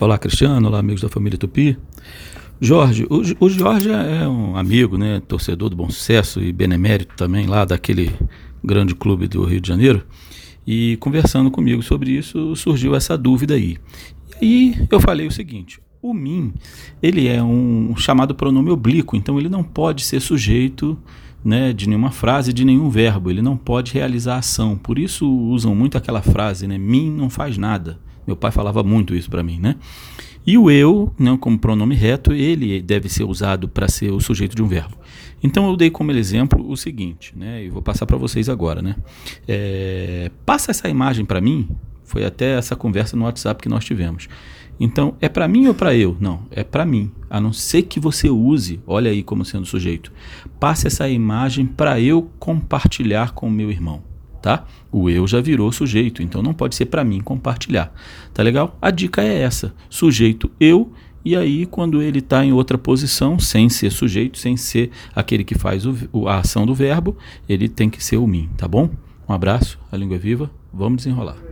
Olá, Cristiano. Olá, amigos da família Tupi. Jorge, o, Jorge é um amigo, né, torcedor do Bom Sucesso e benemérito também lá daquele grande clube do Rio de Janeiro. E conversando comigo sobre isso, surgiu essa dúvida aí. E eu falei o seguinte: o mim, ele é um chamado pronome oblíquo, então ele não pode ser sujeito né, de nenhuma frase, de nenhum verbo, ele não pode realizar ação. Por isso usam muito aquela frase, né, mim não faz nada. Meu pai falava muito isso para mim, né? E o eu, não né, como pronome reto, ele deve ser usado para ser o sujeito de um verbo. Então eu dei como exemplo o seguinte, né? E vou passar para vocês agora, né? É, passa essa imagem para mim. Foi até essa conversa no WhatsApp que nós tivemos. Então, é para mim ou para eu? Não, é para mim. A não ser que você use, olha aí como sendo sujeito. Passe essa imagem para eu compartilhar com o meu irmão tá? O eu já virou sujeito, então não pode ser para mim compartilhar. Tá legal? A dica é essa: sujeito eu e aí, quando ele está em outra posição, sem ser sujeito, sem ser aquele que faz o, a ação do verbo, ele tem que ser o mim, tá bom? Um abraço, a língua é viva, vamos desenrolar.